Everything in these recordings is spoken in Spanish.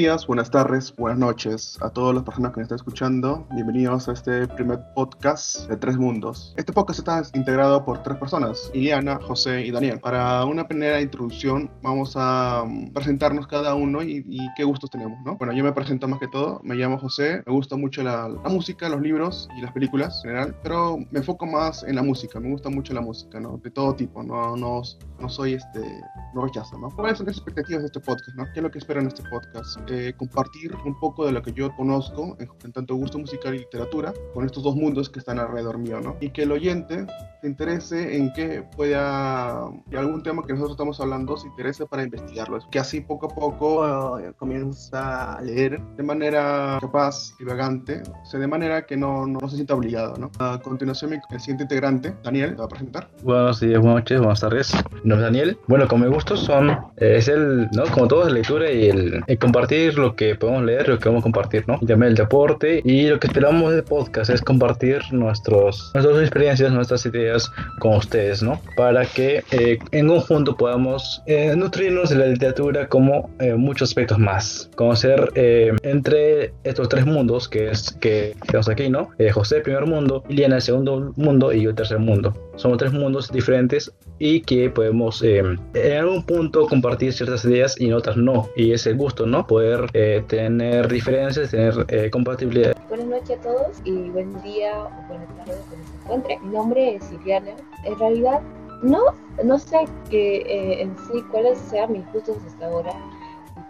Días, buenas tardes, buenas noches a todas las personas que me están escuchando. Bienvenidos a este primer podcast de Tres Mundos. Este podcast está integrado por tres personas, Iliana, José y Daniel. Para una primera introducción vamos a mm, presentarnos cada uno y, y qué gustos tenemos, ¿no? Bueno, yo me presento más que todo, me llamo José, me gusta mucho la, la música, los libros y las películas en general, pero me enfoco más en la música, me gusta mucho la música, ¿no? De todo tipo, no, no, no soy este, no rechazo, ¿no? ¿Cuáles son las expectativas de este podcast, ¿no? ¿Qué es lo que espero en este podcast? Eh, compartir un poco de lo que yo conozco en, en, tanto gusto musical y literatura con estos dos mundos que están alrededor mío, ¿no? Y que el oyente se interese en que pueda, y algún tema que nosotros estamos hablando, se interese para investigarlo. Que así poco a poco uh, comienza a leer de manera capaz, divagante, o sea, de manera que no, no, no se sienta obligado, ¿no? A continuación, mi el siguiente integrante, Daniel, te va a presentar. Buenos días, buenas noches, buenas tardes. Mi nombre es Daniel. Bueno, con mi gustos son, eh, es el, ¿no? Como todo, es lectura y el, el compartir lo que podemos leer, lo que a compartir, ¿no? También el deporte y lo que esperamos del podcast es compartir nuestros, nuestras experiencias, nuestras ideas con ustedes, ¿no? Para que eh, en conjunto podamos eh, nutrirnos de la literatura como eh, muchos aspectos más. Conocer eh, entre estos tres mundos que es que tenemos aquí, ¿no? Eh, José, primer mundo, Iliana, el segundo mundo y yo, el tercer mundo. Somos tres mundos diferentes y que podemos eh, en algún punto compartir ciertas ideas y en otras no. Y es el gusto, ¿no? Poder eh, tener diferencias, tener eh, compatibilidad. Buenas noches a todos y buen día o buenas tardes cuando se encuentre. Mi nombre es Iliana. En realidad, no, no sé que, eh, en sí cuáles sean mis gustos hasta ahora.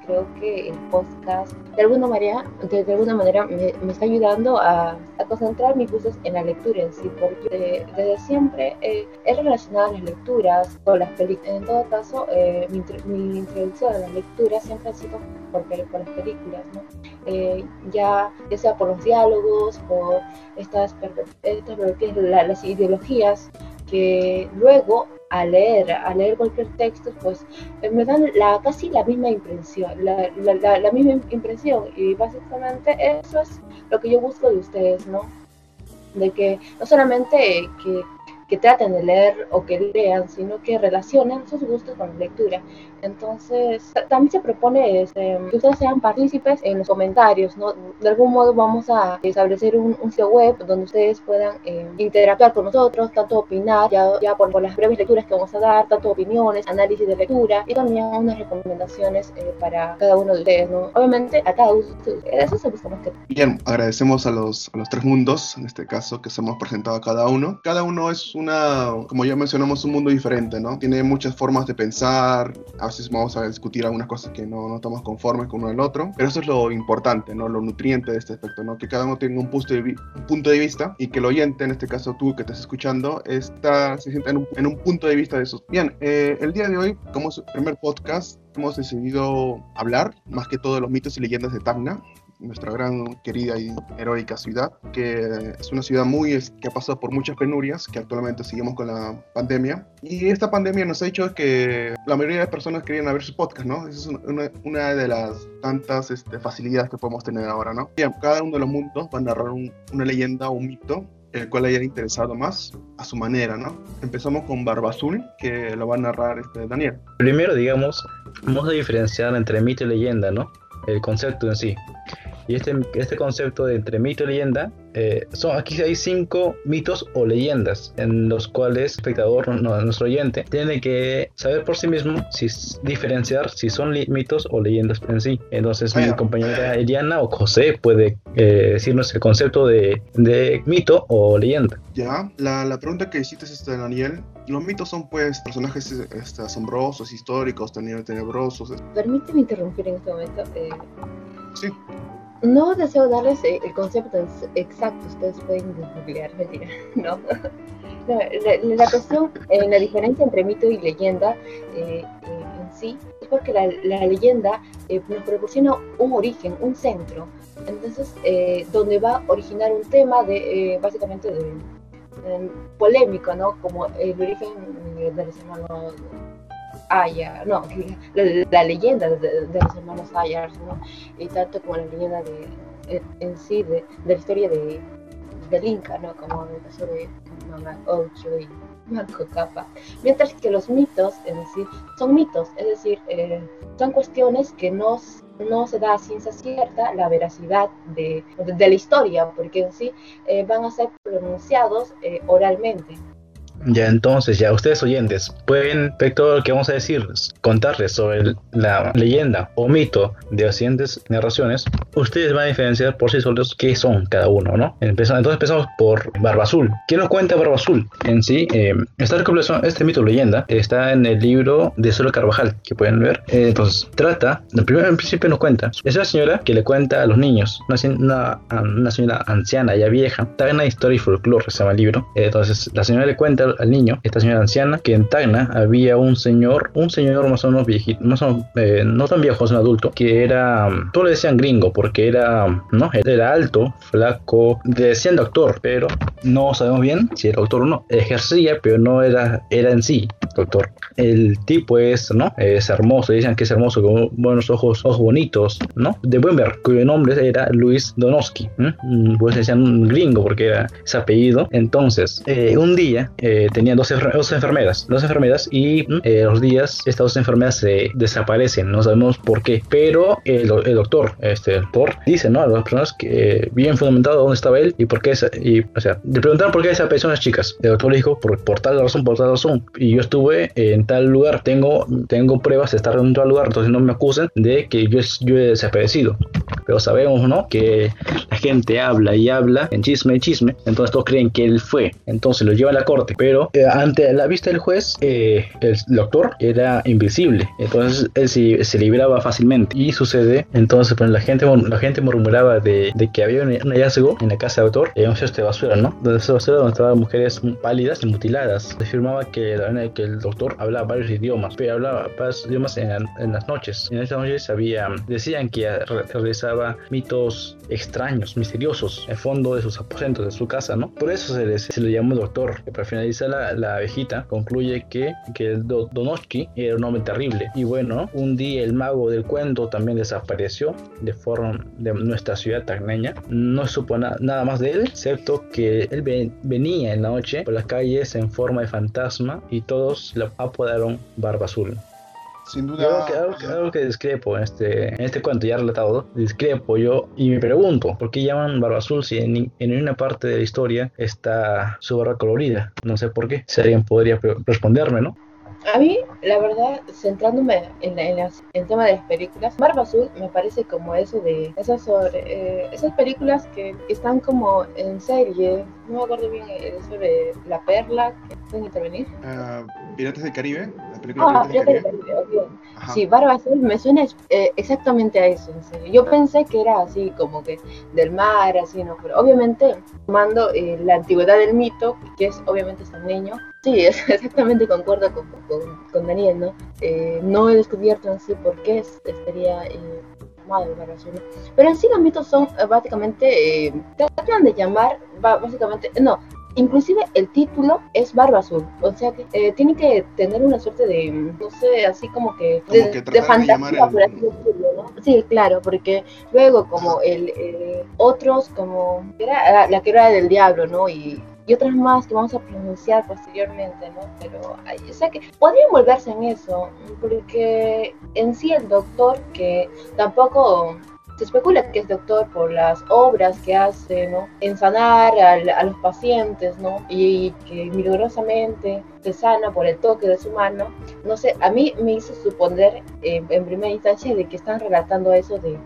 Creo que el podcast de alguna manera, de, de alguna manera me, está ayudando a, concentrar mis gustos en la lectura en sí, porque desde siempre eh, he relacionado las lecturas con las películas. En todo caso, eh, mi, introducción a la lectura siempre ha sido por, por las películas. Eh, ya, ya sea por los diálogos, por estas, estas la, las ideologías que luego a leer, a leer cualquier texto, pues me dan la, casi la misma impresión, la, la, la, la, misma impresión y básicamente eso es lo que yo busco de ustedes, ¿no? De que no solamente que, que traten de leer o que lean, sino que relacionen sus gustos con la lectura. Entonces, también se propone este, que ustedes sean partícipes en los comentarios, ¿no? De algún modo vamos a establecer un, un sitio web donde ustedes puedan eh, interactuar con nosotros, tanto opinar, ya, ya por, por, las breves lecturas que vamos a dar, tanto opiniones, análisis de lectura y también unas recomendaciones eh, para cada uno de ustedes, ¿no? Obviamente, a cada uno de eso se busca más que Bien, agradecemos a los, a los tres mundos, en este caso, que se hemos presentado a cada uno. Cada uno es una, como ya mencionamos, un mundo diferente, ¿no? Tiene muchas formas de pensar, a veces vamos a discutir algunas cosas que no, no estamos conformes con uno del otro, pero eso es lo importante, ¿no? Lo nutriente de este aspecto, ¿no? Que cada uno tenga un punto de, un punto de vista y que el oyente, en este caso tú que estás escuchando, está, se sienta en un, en un punto de vista de eso. Bien, eh, el día de hoy, como su primer podcast, hemos decidido hablar más que todo de los mitos y leyendas de Tacna, nuestra gran querida y heroica ciudad, que es una ciudad muy que ha pasado por muchas penurias, que actualmente seguimos con la pandemia. Y esta pandemia nos ha hecho que la mayoría de personas querían ver su podcast, ¿no? Esa es una, una de las tantas este, facilidades que podemos tener ahora, ¿no? Bien, cada uno de los mundos va a narrar un, una leyenda o un mito el cual haya interesado más a su manera, ¿no? Empezamos con Barba Azul, que lo va a narrar este Daniel. Primero, digamos, vamos a diferenciar entre mito y leyenda, ¿no? El concepto en sí. Y este, este concepto de entre mito y leyenda, eh, son, aquí hay cinco mitos o leyendas en los cuales el espectador, no, nuestro oyente, tiene que saber por sí mismo si diferenciar si son mitos o leyendas en sí. Entonces mi compañera Eliana o José puede eh, decirnos el concepto de, de, mito o leyenda. Ya, la, la pregunta que hiciste, este, Daniel, los mitos son pues personajes este, asombrosos, históricos, tenebrosos. Permíteme interrumpir en este momento. Eh... Sí. No deseo darles el concepto exacto, ustedes pueden googlear, mentira, no. La, la, cuestión, eh, la diferencia entre mito y leyenda eh, eh, en sí es porque la, la leyenda eh, nos proporciona un origen, un centro, entonces donde va a originar un tema de básicamente de, polémico, ¿no? Como el origen de los hermanos Aya, no, la, leyenda de, de, los hermanos Ayars, ¿no? Y tanto como la leyenda de, en, en sí, de, de, la historia de, del Inca, ¿no? Como el caso de Mama Ocho y Manco Capa. Mientras que los mitos, es decir, son mitos, es decir, eh, son cuestiones que nos no se da a ciencia cierta la veracidad de, de la historia, porque en sí eh, van a ser pronunciados eh, oralmente. Ya entonces, ya ustedes oyentes pueden ver todo lo que vamos a decir, contarles sobre la leyenda o mito de las siguientes narraciones. Ustedes van a diferenciar por sí solos qué son cada uno, ¿no? entonces empezamos por Barba Azul. ¿Quién nos cuenta Barba Azul? En sí, eh, esta este mito leyenda está en el libro de Solo Carvajal, que pueden ver. Eh, entonces, trata, en primer en principio nos cuenta, es una señora que le cuenta a los niños, una, una, señora anciana, ya vieja, está en la historia y folclore, se llama el libro. entonces, la señora le cuenta al niño, esta señora anciana, que en Tacna había un señor, un señor más o menos viejito, más o eh, no tan viejo, es un adulto, que era, todos le decían gringo, porque era, no, era alto, flaco, le decían doctor, pero no sabemos bien si era doctor o no. Ejercía, pero no era, era en sí doctor. El tipo es, ¿no? Es hermoso, dicen que es hermoso, con buenos ojos, ojos bonitos, ¿no? De buen ver, cuyo nombre era Luis Donoski. Mm, pues decían un gringo porque era ese apellido. Entonces, eh, un día eh, tenía dos, enfermeras, dos enfermeras y eh, los días estas dos enfermeras se desaparecen, no sabemos por qué, pero el, doctor, este, el dice, ¿no? A las personas que bien fundamentado dónde estaba él y por qué, y, o sea, le preguntaron por qué desaparecieron las chicas. El doctor le dijo, por tal razón, por tal razón, y yo estuve en tal lugar, tengo, tengo pruebas de estar en tal lugar, entonces no me acusen de que yo, yo he desaparecido. Pero sabemos, ¿no? Que la gente habla y habla en chisme y chisme, entonces todos creen que él fue, entonces lo lleva a la corte, pero eh, ante la vista del juez, eh, el doctor era invisible, entonces él se, se, libraba fácilmente. Y sucede, entonces pues, la gente la gente murmuraba de, de que había un, hallazgo en la casa del doctor, en un cesto de basura, ¿no? Basura donde estaban mujeres pálidas y mutiladas. Se afirmaba que, que el doctor hablaba varios idiomas, pero hablaba varios idiomas en, en las noches. En esas noches había, decían que realizaba mitos extraños, misteriosos, en el fondo de sus aposentos, de su casa, ¿no? Por eso se le, se le llamó doctor. Para finalizar la, la, abejita concluye que, que el Donoski era un hombre terrible. Y bueno, un día el mago del cuento también desapareció de forma de nuestra ciudad tagneña. No supo nada más de él, excepto que él venía en la noche por las calles en forma de fantasma y todos lo apodaron Barba Azul. Sin duda. Algo que, discrepo en este, en este cuento ya relatado, discrepo yo y me pregunto, ¿por qué llaman Barba Azul si en, en una parte de la historia está su barba colorida? No sé por qué. Si alguien podría responderme, ¿no? A mí, la verdad, centrándome en, el tema de las películas, Barba Azul me parece como eso de esas eh, esas películas que están como en serie. No me acuerdo bien eh, sobre la perla que pueden intervenir. Uh, Piratas del Caribe, película ah, Caribe. Caribe Sí, Barba Azul me suena eh, exactamente a eso, en serio. Yo pensé que era así, como que del mar, así, ¿no? Pero obviamente, tomando la antigüedad del mito, que es obviamente San Niño, Sí, exactamente concuerdo con, con, Daniel, ¿no? Eh, no he descubierto en sí por qué estaría eh, azul, Pero en sí los mitos son eh, básicamente, eh, tratan de llamar, básicamente, no, inclusive el título es Barba Azul, o sea que eh, tiene que tener una suerte de, no sé, así como que de, fantasía, por así decirlo, ¿no? Sí, claro, porque luego como el otros, como era la que era del diablo, ¿no? Y y otras más que vamos a pronunciar posteriormente, ¿no? Pero, o sea que podrían volverse en eso, porque en sí el doctor, que tampoco se especula que es doctor por las obras que hace, ¿no? En sanar a, los pacientes, ¿no? Y que milagrosamente se sana por el toque de su mano. No sé, a mí me hizo suponer eh, en primera instancia de que están relatando eso de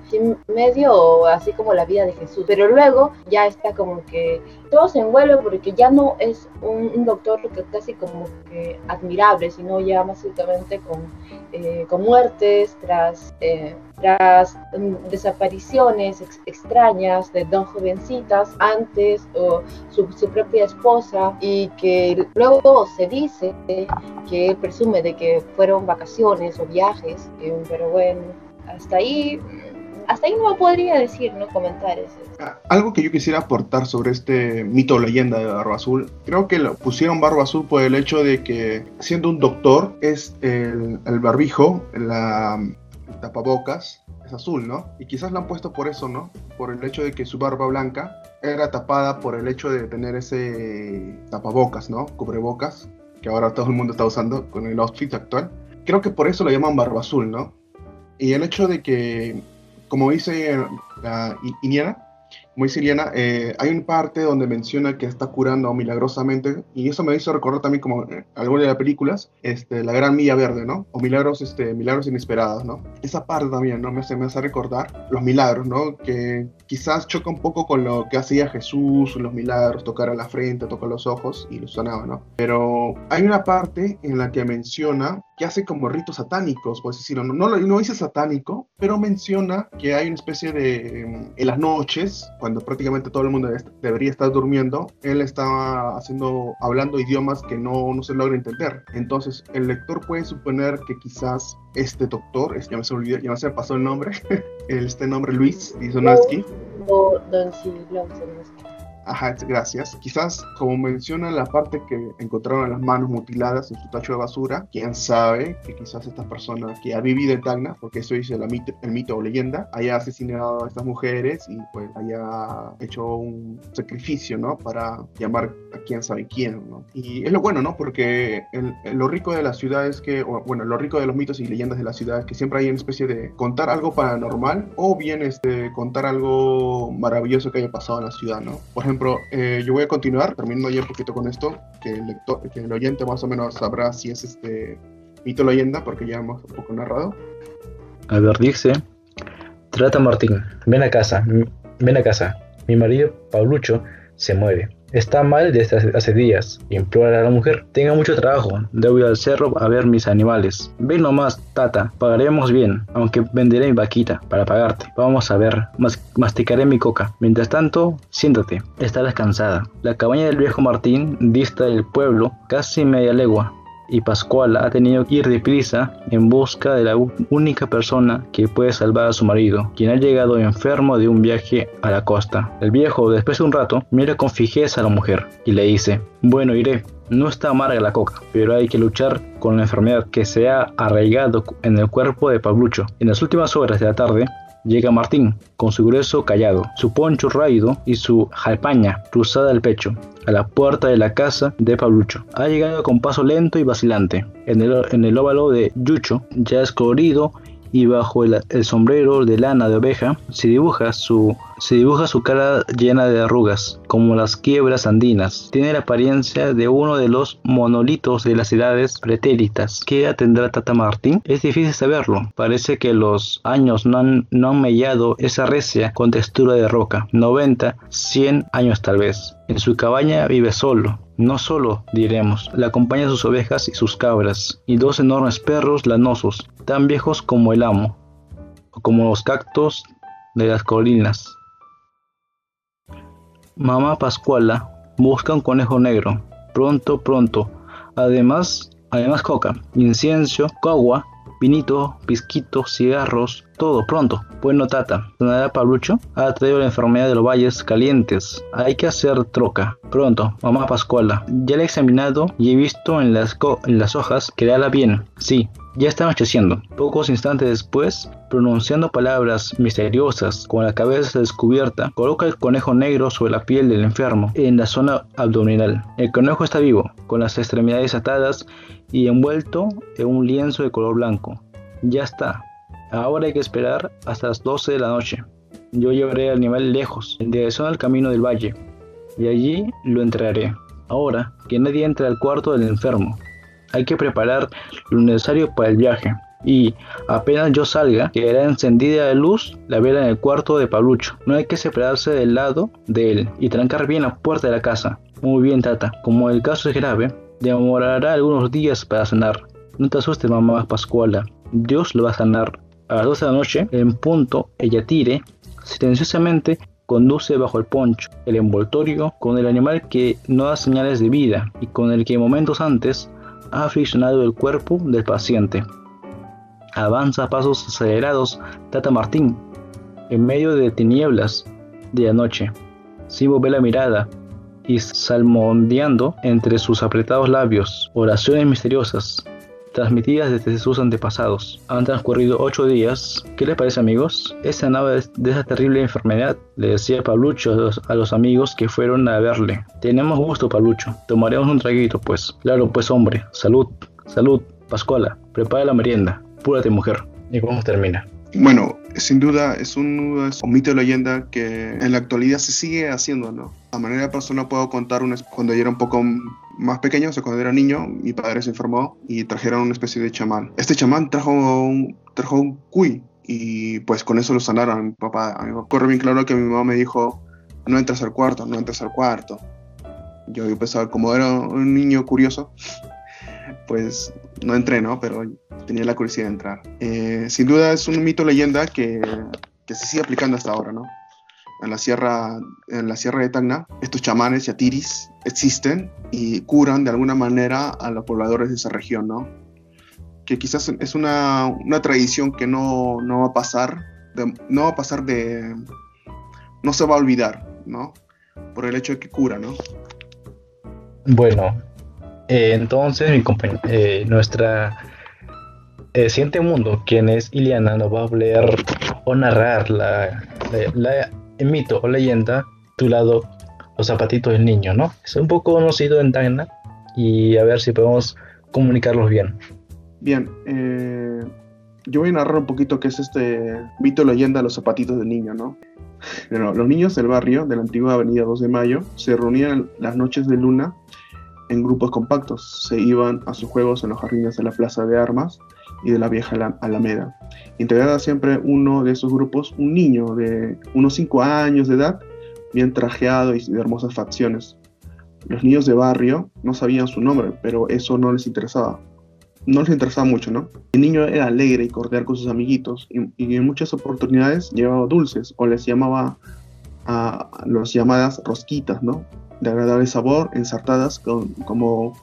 medio así como la vida de Jesús. Pero luego ya está como que todo se envuelve porque ya no es un, doctor casi como que admirable, sino ya básicamente con, eh, con muertes tras... Eh, tras mm, desapariciones extrañas de dos jovencitas antes o su, propia esposa y que luego se dice que él presume de que fueron vacaciones o viajes, eh, pero bueno, hasta ahí hasta ahí no podría decir, no comentar eso. Ah, algo que yo quisiera aportar sobre este mito o leyenda de Barba Azul, creo que lo pusieron Barba Azul por el hecho de que siendo un doctor es el, el barbijo, la, tapabocas es azul, ¿no? Y quizás lo han puesto por eso, ¿no? Por el hecho de que su barba blanca era tapada por el hecho de tener ese tapabocas, ¿no? Cubrebocas, que ahora todo el mundo está usando con el outfit actual. Creo que por eso lo llaman barba azul, ¿no? Y el hecho de que como dice la Iniana, muy siriana, eh, hay una parte donde menciona que está curando milagrosamente, y eso me hizo recordar también como eh, alguna de las películas, este, La Gran Milla Verde, ¿no? O milagros, este, milagros inesperados, ¿no? Esa parte también, ¿no? Me hace, me hace recordar los milagros, ¿no? Que quizás choca un poco con lo que hacía Jesús, los milagros, tocar a la frente, tocar los ojos y los sanaba, ¿no? Pero hay una parte en la que menciona que hace como ritos satánicos, por decirlo. No, no, no dice satánico, pero menciona que hay una especie de, en las noches, cuando prácticamente todo el mundo debería estar durmiendo, él estaba haciendo, hablando idiomas que no, no se logra entender. Entonces, el lector puede suponer que quizás este doctor, ya me se olvidó, ya me se pasó el nombre, este nombre Luis Dizonaski. O Don Ajá, gracias. Quizás, como menciona la parte que encontraron las manos mutiladas en su tacho de basura, quién sabe que quizás esta persona que ha vivido en Tacna, porque eso dice el mito o leyenda, haya asesinado a estas mujeres y pues haya hecho un sacrificio, ¿no? Para llamar a quién sabe quién, ¿no? Y es lo bueno, ¿no? Porque lo rico de la ciudad es que, bueno, lo rico de los mitos y leyendas de la ciudad es que siempre hay una especie de contar algo paranormal o bien este, contar algo maravilloso que haya pasado en la ciudad, ¿no? Por ejemplo, ejemplo, eh, yo voy a continuar, termino ya un poquito con esto, que el, lector, que el oyente más o menos sabrá si es este mito o leyenda, porque ya hemos un poco narrado. A ver, dice, trata Martín, ven a casa, ven a casa, mi marido, Paulucho, se muere. Está mal desde hace días. Implora a la mujer. Tenga mucho trabajo. Debo ir al cerro a ver mis animales. Ven nomás, tata. Pagaremos bien. Aunque venderé mi vaquita para pagarte. Vamos a ver. masticaré mi coca. Mientras tanto, siéntate. Estarás cansada. La cabaña del viejo Martín dista del pueblo casi media legua y Pascual ha tenido que ir deprisa en busca de la única persona que puede salvar a su marido, quien ha llegado enfermo de un viaje a la costa. El viejo, después de un rato, mira con fijeza a la mujer y le dice, bueno, iré. No está amarga la coca, pero hay que luchar con la enfermedad que se ha arraigado en el cuerpo de Pablucho. En las últimas horas de la tarde, Llega Martín, con su grueso callado, su poncho raído y su jalpaña cruzada al pecho, a la puerta de la casa de Pablucho. Ha llegado con paso lento y vacilante. En el, en el óvalo de Yucho, ya es colorido y bajo el, sombrero de lana de oveja se dibuja, su, se dibuja su cara llena de arrugas, como las quiebras andinas. Tiene la apariencia de uno de los monolitos de las edades pretéritas. ¿Qué edad tendrá Tata Martín? Es difícil saberlo. Parece que los años no han, no han mellado esa recia con textura de roca. 90, 100 años tal vez. En su cabaña vive solo, no solo, diremos, le acompañan sus ovejas y sus cabras, y dos enormes perros lanosos, tan viejos como el amo, o como los cactos de las colinas. Mamá Pascuala busca un conejo negro, pronto, pronto. Además, además coca, incienso, cogua, vinito, pisquito, cigarros, todo pronto. Bueno, Tata, ¿sonará Pablucho? Ha traído la enfermedad de los valles calientes. Hay que hacer troca. Pronto, mamá Pascuala. Ya la he examinado y he visto en las, en las hojas que la bien. Sí, ya está anocheciendo. Pocos instantes después, pronunciando palabras misteriosas con la cabeza descubierta, coloca el conejo negro sobre la piel del enfermo en la zona abdominal. El conejo está vivo, con las extremidades atadas y envuelto en un lienzo de color blanco. Ya está. Ahora hay que esperar hasta las 12 de la noche. Yo llevaré al animal lejos, en dirección al camino del valle, y allí lo enterraré. Ahora, que nadie entre al cuarto del enfermo. Hay que preparar lo necesario para el viaje. Y apenas yo salga, quedará encendida la luz la vela en el cuarto de Pablucho. No hay que separarse del lado de él y trancar bien la puerta de la casa. Muy bien, Tata. Como el caso es grave, demorará algunos días para sanar. No te asustes, mamá Pascuala. Dios lo va a sanar. A las 12 de la noche, en punto, ella tire silenciosamente conduce bajo el poncho, el envoltorio, con el animal que no da señales de vida y con el que momentos antes ha friccionado el cuerpo del paciente. Avanza a pasos acelerados Tata Martín, en medio de tinieblas de la noche. Sibo ve la mirada y salmondeando entre sus apretados labios oraciones misteriosas transmitidas desde sus antepasados. Han transcurrido ocho días. ¿Qué les parece amigos? Esa nave de esa terrible enfermedad, le decía Pablucho a los, amigos que fueron a verle. Tenemos gusto, Pablucho. Tomaremos un traguito, pues. Claro, pues hombre. Salud, salud. Pascuala, prepara la merienda. Púrate, mujer. ¿Y cómo termina? Bueno, sin duda es un, mito de leyenda que en la actualidad se sigue haciendo, ¿no? A manera personal puedo contar una, cuando yo era un poco más pequeño, o sea, cuando era niño, mi padre se informó y trajeron una especie de chamán. Este chamán trajo un, trajo un cuy y pues con eso lo sanaron. Mi papá, a mí me ocurre bien claro que mi mamá me dijo, no entres al cuarto, no entres al cuarto. Yo, yo pensaba, como era un niño curioso, pues no entré, ¿no? Pero tenía la curiosidad de entrar. Eh, sin duda es un mito leyenda que, se sigue aplicando hasta ahora, ¿no? En la, sierra, en la sierra de Tacna, estos chamanes yatiris existen y curan de alguna manera a los pobladores de esa región, ¿no? Que quizás es una, una tradición que no, no, va a pasar, no va a pasar de... no se va a olvidar, ¿no? Por el hecho de que cura, ¿no? Bueno, eh, entonces mi eh, nuestra eh, siguiente mundo, quien es Iliana, nos va a hablar o narrar la, el mito o leyenda titulado Los zapatitos del niño, ¿no? Es un poco conocido en Tacna y a ver si podemos comunicarlos bien. Bien, yo voy a narrar un poquito qué es este mito o leyenda los zapatitos del niño, ¿no? los niños del barrio de la antigua avenida 2 de Mayo se reunían las noches de luna en grupos compactos. Se iban a sus juegos en los jardines de la Plaza de Armas y de la vieja Alameda. Integrada siempre uno de esos grupos, un niño de unos 5 años de edad, bien trajeado y de hermosas facciones. Los niños de barrio no sabían su nombre, pero eso no les interesaba. No les interesaba mucho, ¿no? El niño era alegre y cordial con sus amiguitos y, en muchas oportunidades llevaba dulces o les llamaba a los llamadas rosquitas, ¿no? De agradable sabor, ensartadas con, como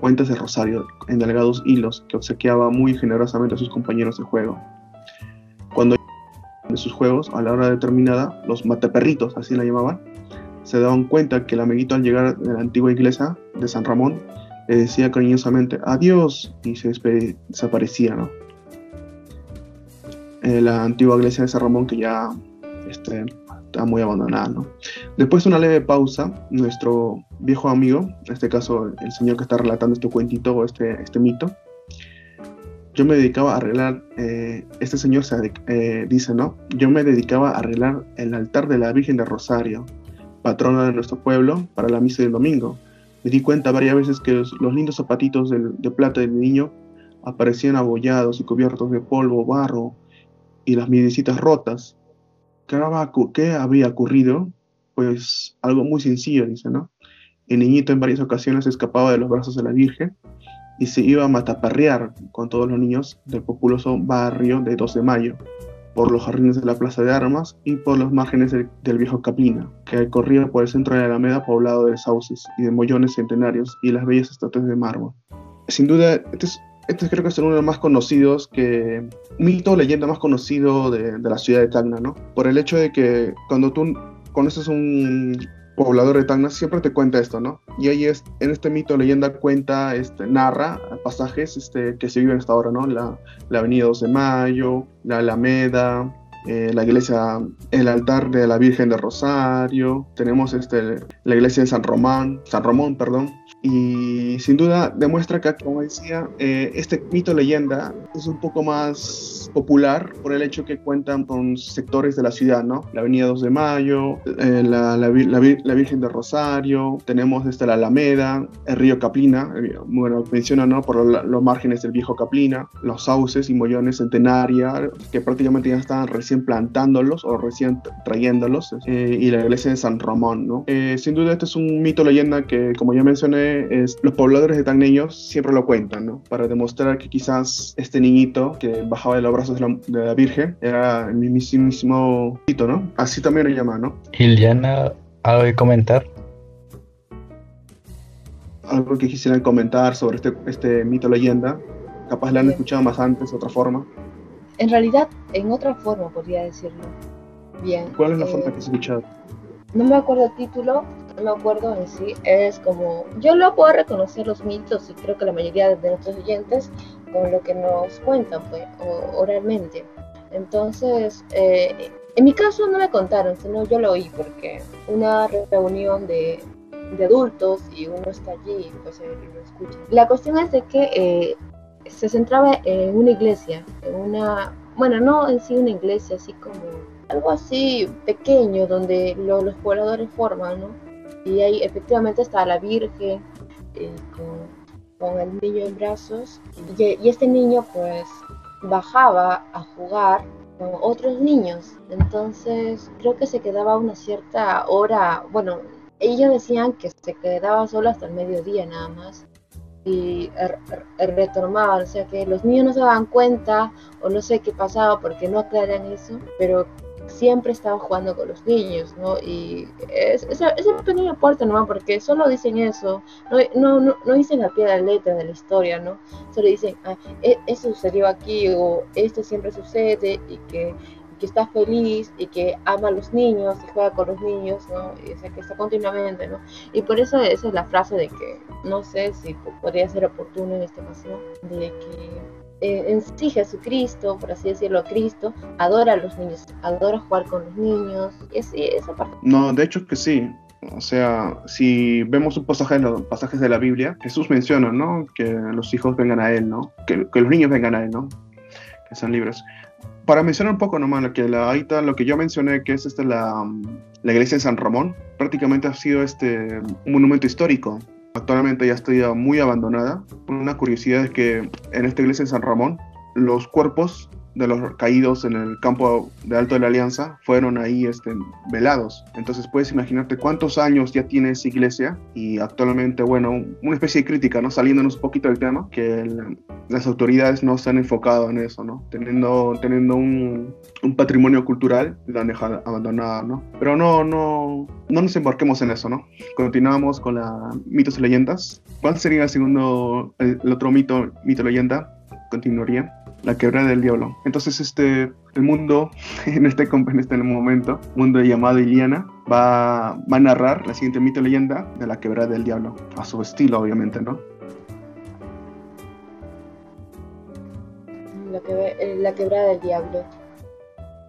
cuentas de rosario en delgados hilos que obsequiaba muy generosamente a sus compañeros de juego. Cuando de sus juegos, a la hora determinada, los mateperritos, así la llamaban, se daban cuenta que el amiguito al llegar de la antigua iglesia de San Ramón le decía cariñosamente adiós y se desaparecía, ¿no? Eh, la antigua iglesia de San Ramón que ya este, muy abandonada. ¿no? Después de una leve pausa, nuestro viejo amigo, en este caso el señor que está relatando este cuentito o este, este mito, yo me dedicaba a arreglar, eh, este señor se, eh, dice, ¿no? Yo me dedicaba a arreglar el altar de la Virgen de Rosario, patrona de nuestro pueblo, para la misa del domingo. Me di cuenta varias veces que los, lindos zapatitos de, de plata del niño aparecían abollados y cubiertos de polvo, barro y las midecitas rotas. ¿Qué había ocurrido? Pues algo muy sencillo, dice, ¿no? El niñito en varias ocasiones escapaba de los brazos de la Virgen y se iba a mataparrear con todos los niños del populoso barrio de 2 de Mayo, por los jardines de la Plaza de Armas y por los márgenes del, viejo Caplina, que corría por el centro de la Alameda poblado de sauces y de mollones centenarios y las bellas estatuas de mármol. Sin duda, este es este creo que es uno de los más conocidos, que mito o leyenda más conocido de, la ciudad de Tacna, ¿no? Por el hecho de que cuando tú conoces un poblador de Tacna, siempre te cuenta esto, ¿no? Y ahí es, en este mito o leyenda cuenta, este, narra pasajes este, que se viven hasta ahora, ¿no? La, la Avenida 2 de Mayo, la Alameda, eh, la iglesia, el altar de la Virgen de Rosario, tenemos este, la iglesia de San Román, San Ramón, perdón, y sin duda demuestra que, como decía, eh, este mito leyenda es un poco más popular por el hecho que cuentan con sectores de la ciudad, ¿no? La Avenida 2 de Mayo, eh, la, la, Virgen de Rosario, tenemos este, la Alameda, el río Caplina, bueno, menciona, ¿no? Por los márgenes del viejo Caplina, los sauces y mollones centenaria, que prácticamente ya están recién plantándolos o recién trayéndolos, eh, y la iglesia de San Ramón, ¿no? Eh, sin duda este es un mito leyenda que, como ya mencioné, es, los pobladores de Tagneños siempre lo cuentan, ¿no? Para demostrar que quizás este niñito que bajaba de los brazos de la, Virgen era el mismísimo mito, ¿no? Así también lo llaman, ¿no? Iliana, ¿algo que comentar? Algo que quisieran comentar sobre este, este mito leyenda. Capaz la han escuchado más antes, de otra forma. En realidad, en otra forma podría decirlo. Bien. ¿Cuál es la forma eh, que has escuchado? No me acuerdo el título, me acuerdo en sí. Es como. Yo lo puedo reconocer los mitos y creo que la mayoría de nuestros oyentes con lo que nos cuentan, pues, oralmente. Entonces, eh, en mi caso no me contaron, sino yo lo oí porque una reunión de, de adultos y uno está allí, pues lo escucha. La cuestión es de que eh, se centraba en una iglesia, en una bueno, no en sí una iglesia, así como algo así pequeño donde los pobladores forman, ¿no? Y ahí efectivamente está la Virgen eh, con, el niño en brazos y, este niño pues bajaba a jugar con otros niños. Entonces creo que se quedaba una cierta hora, bueno, ellos decían que se quedaba solo hasta el mediodía nada más y retornaban, o sea que los niños no se daban cuenta o no sé qué pasaba porque no aclaran eso, pero siempre estaban jugando con los niños, ¿no? Y es, es, es un pequeño aporte, ¿no? Porque solo dicen eso, no, no, no, no dicen al pie de la letra de la historia, ¿no? Solo dicen, ah, e, eso sucedió aquí o esto siempre sucede y que que está feliz y que ama a los niños y juega con los niños, ¿no? Y, o sea, que está continuamente, ¿no? Y por eso esa es la frase de que, no sé si podría ser oportuno en esta ocasión, de que eh, en sí Jesucristo, por así decirlo, Cristo, adora a los niños, adora jugar con los niños, y así, esa parte. No, de hecho que sí. O sea, si vemos un pasaje los pasajes de la Biblia, Jesús menciona, ¿no? Que los hijos vengan a Él, ¿no? Que, que los niños vengan a Él, ¿no? Que sean libres para mencionar un poco nomás lo que la ahorita lo que yo mencioné que es este la, la iglesia en San Ramón prácticamente ha sido este un monumento histórico actualmente ya está muy abandonada. Una curiosidad es que en esta iglesia en San Ramón los cuerpos de los caídos en el campo de Alto de la Alianza fueron ahí este, velados. Entonces puedes imaginarte cuántos años ya tiene esa iglesia y actualmente, bueno, una especie de crítica, ¿no? Saliéndonos un poquito del tema, que las autoridades no se han enfocado en eso, ¿no? Teniendo, teniendo un, un, patrimonio cultural, la han dejado abandonada, ¿no? Pero no, no, no nos embarquemos en eso, ¿no? Continuamos con la mitos y leyendas. ¿Cuál sería el segundo, el, el otro mito, mito leyenda? Continuaría la quebrada del diablo. Entonces, este, el mundo, en este, en este momento, mundo llamado Iliana, va, va a narrar la siguiente mito leyenda de la quebrada del diablo, a su estilo, obviamente, ¿no? La, la quebrada del diablo.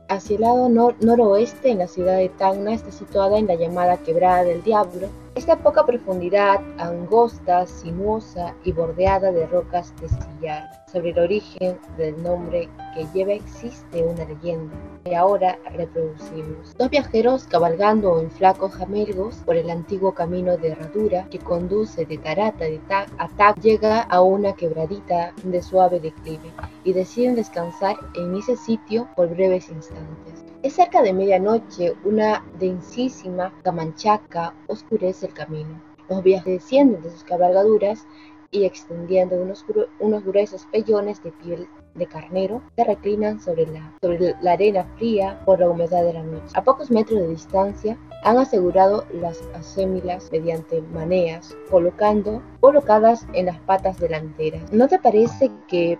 Hacia el lado noroeste, en la ciudad de Tacna, está situada en la llamada Quebrada del Diablo. Esta poca profundidad, angosta, sinuosa y bordeada de rocas de sillar. Sobre el origen del nombre que lleva existe una leyenda que ahora reproducimos. Dos viajeros cabalgando en flacos jamelgos por el antiguo camino de herradura que conduce de Tarata de Tac a Tac llega a una quebradita de suave declive y deciden descansar en ese sitio por breves instantes. Es cerca de medianoche, una densísima camanchaca oscurece el camino. Los viajeros descienden de sus cabalgaduras y extendiendo unos, gruesos pellones de piel de carnero se reclinan sobre la, arena fría por la humedad de la noche. A pocos metros de distancia han asegurado las asémilas mediante maneas, colocando, colocadas en las patas delanteras. ¿No te parece que,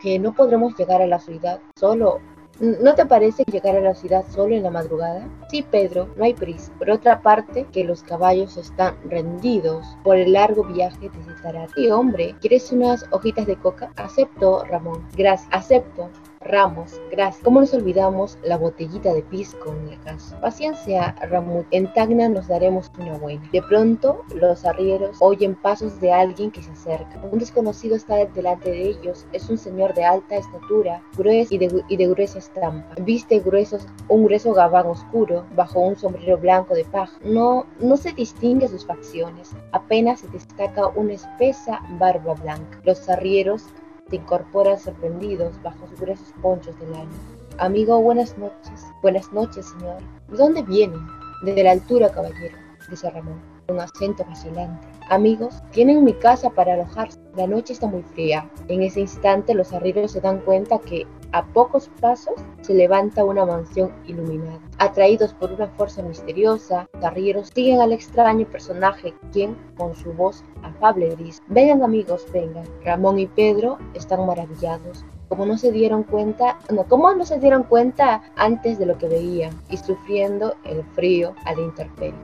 que no podremos llegar a la ciudad solo ¿No te parece llegar a la ciudad solo en la madrugada? Sí, Pedro, no hay prisa. Por otra parte, que los caballos están rendidos por el largo viaje desde Tarata. Sí, hombre, ¿quieres unas hojitas de coca? Acepto, Ramón. Gracias, acepto. Ramos, gracias. ¿Cómo nos olvidamos la botellita de pisco en la casa? Paciencia, Ramón. En Tacna nos daremos una buena. De pronto, los arrieros oyen pasos de alguien que se acerca. Un desconocido está delante de ellos. Es un señor de alta estatura, grueso y de, y de gruesa estampa. Viste gruesos, un grueso gabán oscuro bajo un sombrero blanco de paja. No, no se distingue sus facciones. Apenas se destaca una espesa barba blanca. Los arrieros incorporan sorprendidos bajo sus gruesos ponchos de lana. Amigo, buenas noches. Buenas noches, señor. ¿De dónde viene? Desde la altura, caballero, dice Ramón, con acento vacilante. Amigos, tienen mi casa para alojarse. La noche está muy fría. En ese instante los arrieros se dan cuenta que a pocos pasos se levanta una mansión iluminada. Atraídos por una fuerza misteriosa, los arrieros siguen al extraño personaje, quien, con su voz afable, dice, vengan amigos, vengan. Ramón y Pedro están maravillados como no se dieron cuenta, no, como no se dieron cuenta antes de lo que veían y sufriendo el frío a la intemperie.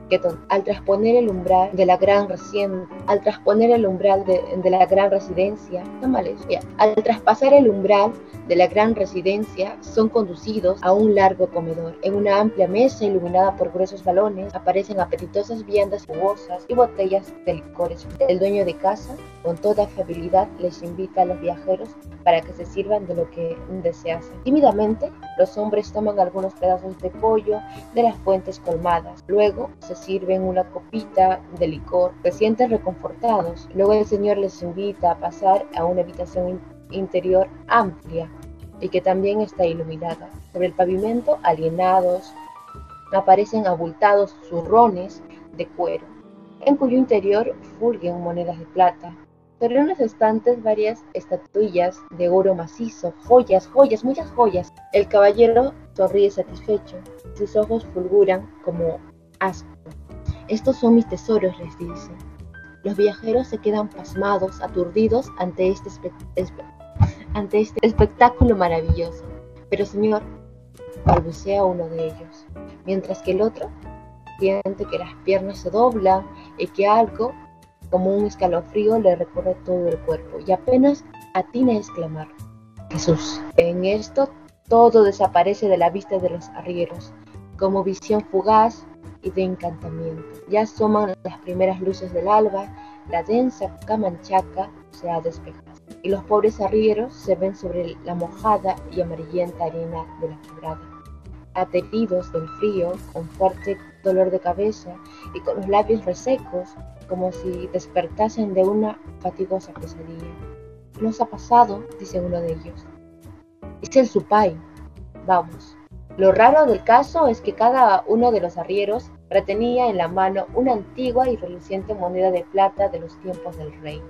Al trasponer el umbral de la gran al trasponer el umbral de, de la gran residencia, no al traspasar el umbral de la gran residencia son conducidos a un largo comedor. En una amplia mesa iluminada por gruesos balones aparecen apetitosas viandas jugosas y botellas de licores. El dueño de casa, con toda afabilidad, les invita a los viajeros para que se sirvan de lo que deseasen. Tímidamente, los hombres toman algunos pedazos de pollo de las fuentes colmadas. Luego se sirven una copita de licor. Se sienten reconfortados. Luego el Señor les invita a pasar a una habitación interior amplia y que también está iluminada. Sobre el pavimento, alienados, aparecen abultados zurrones de cuero, en cuyo interior fulguen monedas de plata. Sobre unos estantes varias estatuillas de oro macizo, joyas, joyas, muchas joyas. El caballero sonríe satisfecho, sus ojos fulguran como asco. Estos son mis tesoros, les dice. Los viajeros se quedan pasmados, aturdidos ante este, ante este espectáculo maravilloso. Pero señor, balbucea uno de ellos, mientras que el otro siente que las piernas se doblan y que algo, como un escalofrío, le recorre todo el cuerpo y apenas atina a exclamar, Jesús. En esto todo desaparece de la vista de los arrieros, como visión fugaz y de encantamiento. Ya asoman las primeras luces del alba, la densa camanchaca se ha despejado y los pobres arrieros se ven sobre la mojada y amarillenta arena de la quebrada. Ateridos del frío, con fuerte dolor de cabeza y con los labios resecos, como si despertasen de una fatigosa pesadilla. ¿Nos ha pasado? dice uno de ellos. Es el supay. Vamos. Lo raro del caso es que cada uno de los arrieros retenía en la mano una antigua y reluciente moneda de plata de los tiempos del rey.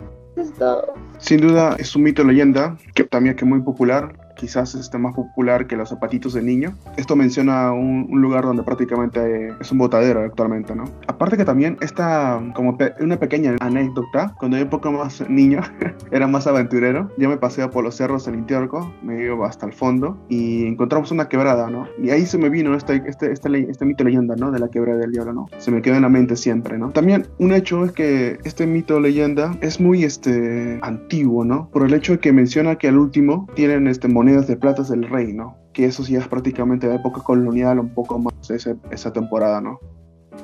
Sin duda es un mito leyenda que también que es muy popular quizás este más popular que los zapatitos de niño. Esto menciona un, lugar donde prácticamente es un botadero actualmente, ¿no? Aparte que también está como una pequeña anécdota, cuando yo un poco más niño, era más aventurero, yo me paseo por los cerros en Intiorco, me iba hasta el fondo y encontramos una quebrada, ¿no? Y ahí se me vino este, este, este, este mito leyenda, ¿no? De la quebrada del diablo, ¿no? Se me quedó en la mente siempre, ¿no? También un hecho es que este mito leyenda es muy este, antiguo, ¿no? Por el hecho de que menciona que al último tienen este, monedas de platas del reino, que eso sí es prácticamente de época colonial, un poco más ese, esa temporada, ¿no?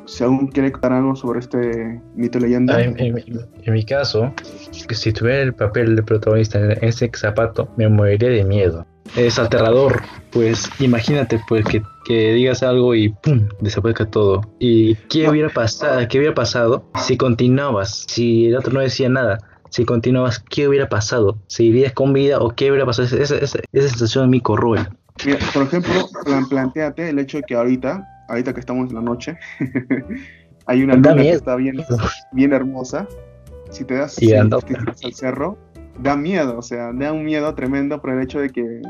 Si aún quiere contar algo sobre este mito leyenda. Ah, en, mi caso, que si tuviera el papel de protagonista en ese zapato, me moriría de miedo. Es aterrador, pues imagínate pues que, que digas algo y ¡pum! desaparezca todo. ¿Y qué hubiera pasado, qué hubiera pasado si continuabas? Si el otro no decía nada si continuabas, ¿qué hubiera pasado? ¿Seguirías con vida o qué hubiera pasado? Esa, esa, esa sensación me corroe. Mira, por ejemplo, planteate el hecho de que ahorita, ahorita que estamos en la noche, hay una luna que está bien, bien hermosa. Si te das si al cerro, da miedo, o sea, da un miedo tremendo por el hecho de que